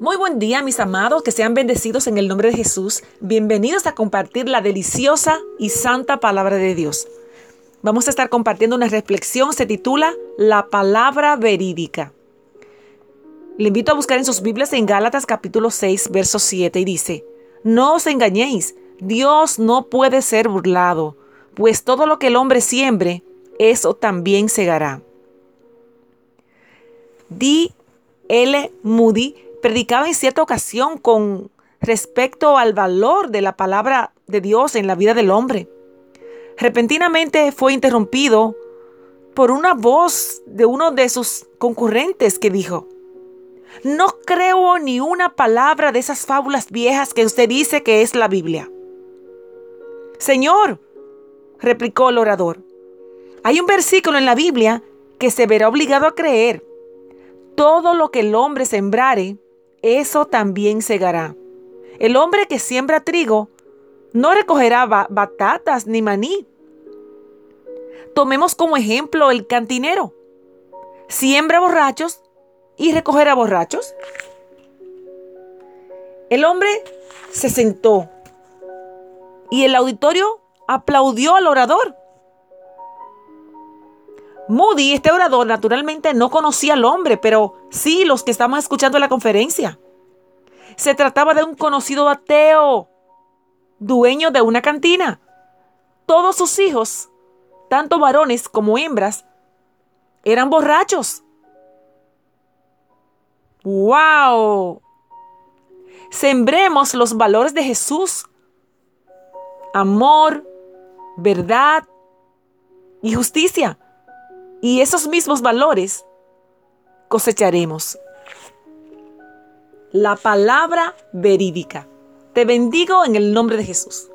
Muy buen día mis amados, que sean bendecidos en el nombre de Jesús. Bienvenidos a compartir la deliciosa y santa palabra de Dios. Vamos a estar compartiendo una reflexión, se titula La palabra verídica. Le invito a buscar en sus Biblias en Gálatas capítulo 6, verso 7 y dice, No os engañéis, Dios no puede ser burlado, pues todo lo que el hombre siembre, eso también segará. D. L. Moody predicaba en cierta ocasión con respecto al valor de la palabra de Dios en la vida del hombre. Repentinamente fue interrumpido por una voz de uno de sus concurrentes que dijo, no creo ni una palabra de esas fábulas viejas que usted dice que es la Biblia. Señor, replicó el orador, hay un versículo en la Biblia que se verá obligado a creer. Todo lo que el hombre sembrare, eso también segará. El hombre que siembra trigo no recogerá batatas ni maní. Tomemos como ejemplo el cantinero. Siembra borrachos y recogerá borrachos. El hombre se sentó y el auditorio aplaudió al orador. Moody, este orador, naturalmente no conocía al hombre, pero sí los que estaban escuchando la conferencia. Se trataba de un conocido ateo, dueño de una cantina. Todos sus hijos, tanto varones como hembras, eran borrachos. ¡Wow! Sembremos los valores de Jesús. Amor, verdad y justicia y esos mismos valores cosecharemos. La palabra verídica. Te bendigo en el nombre de Jesús.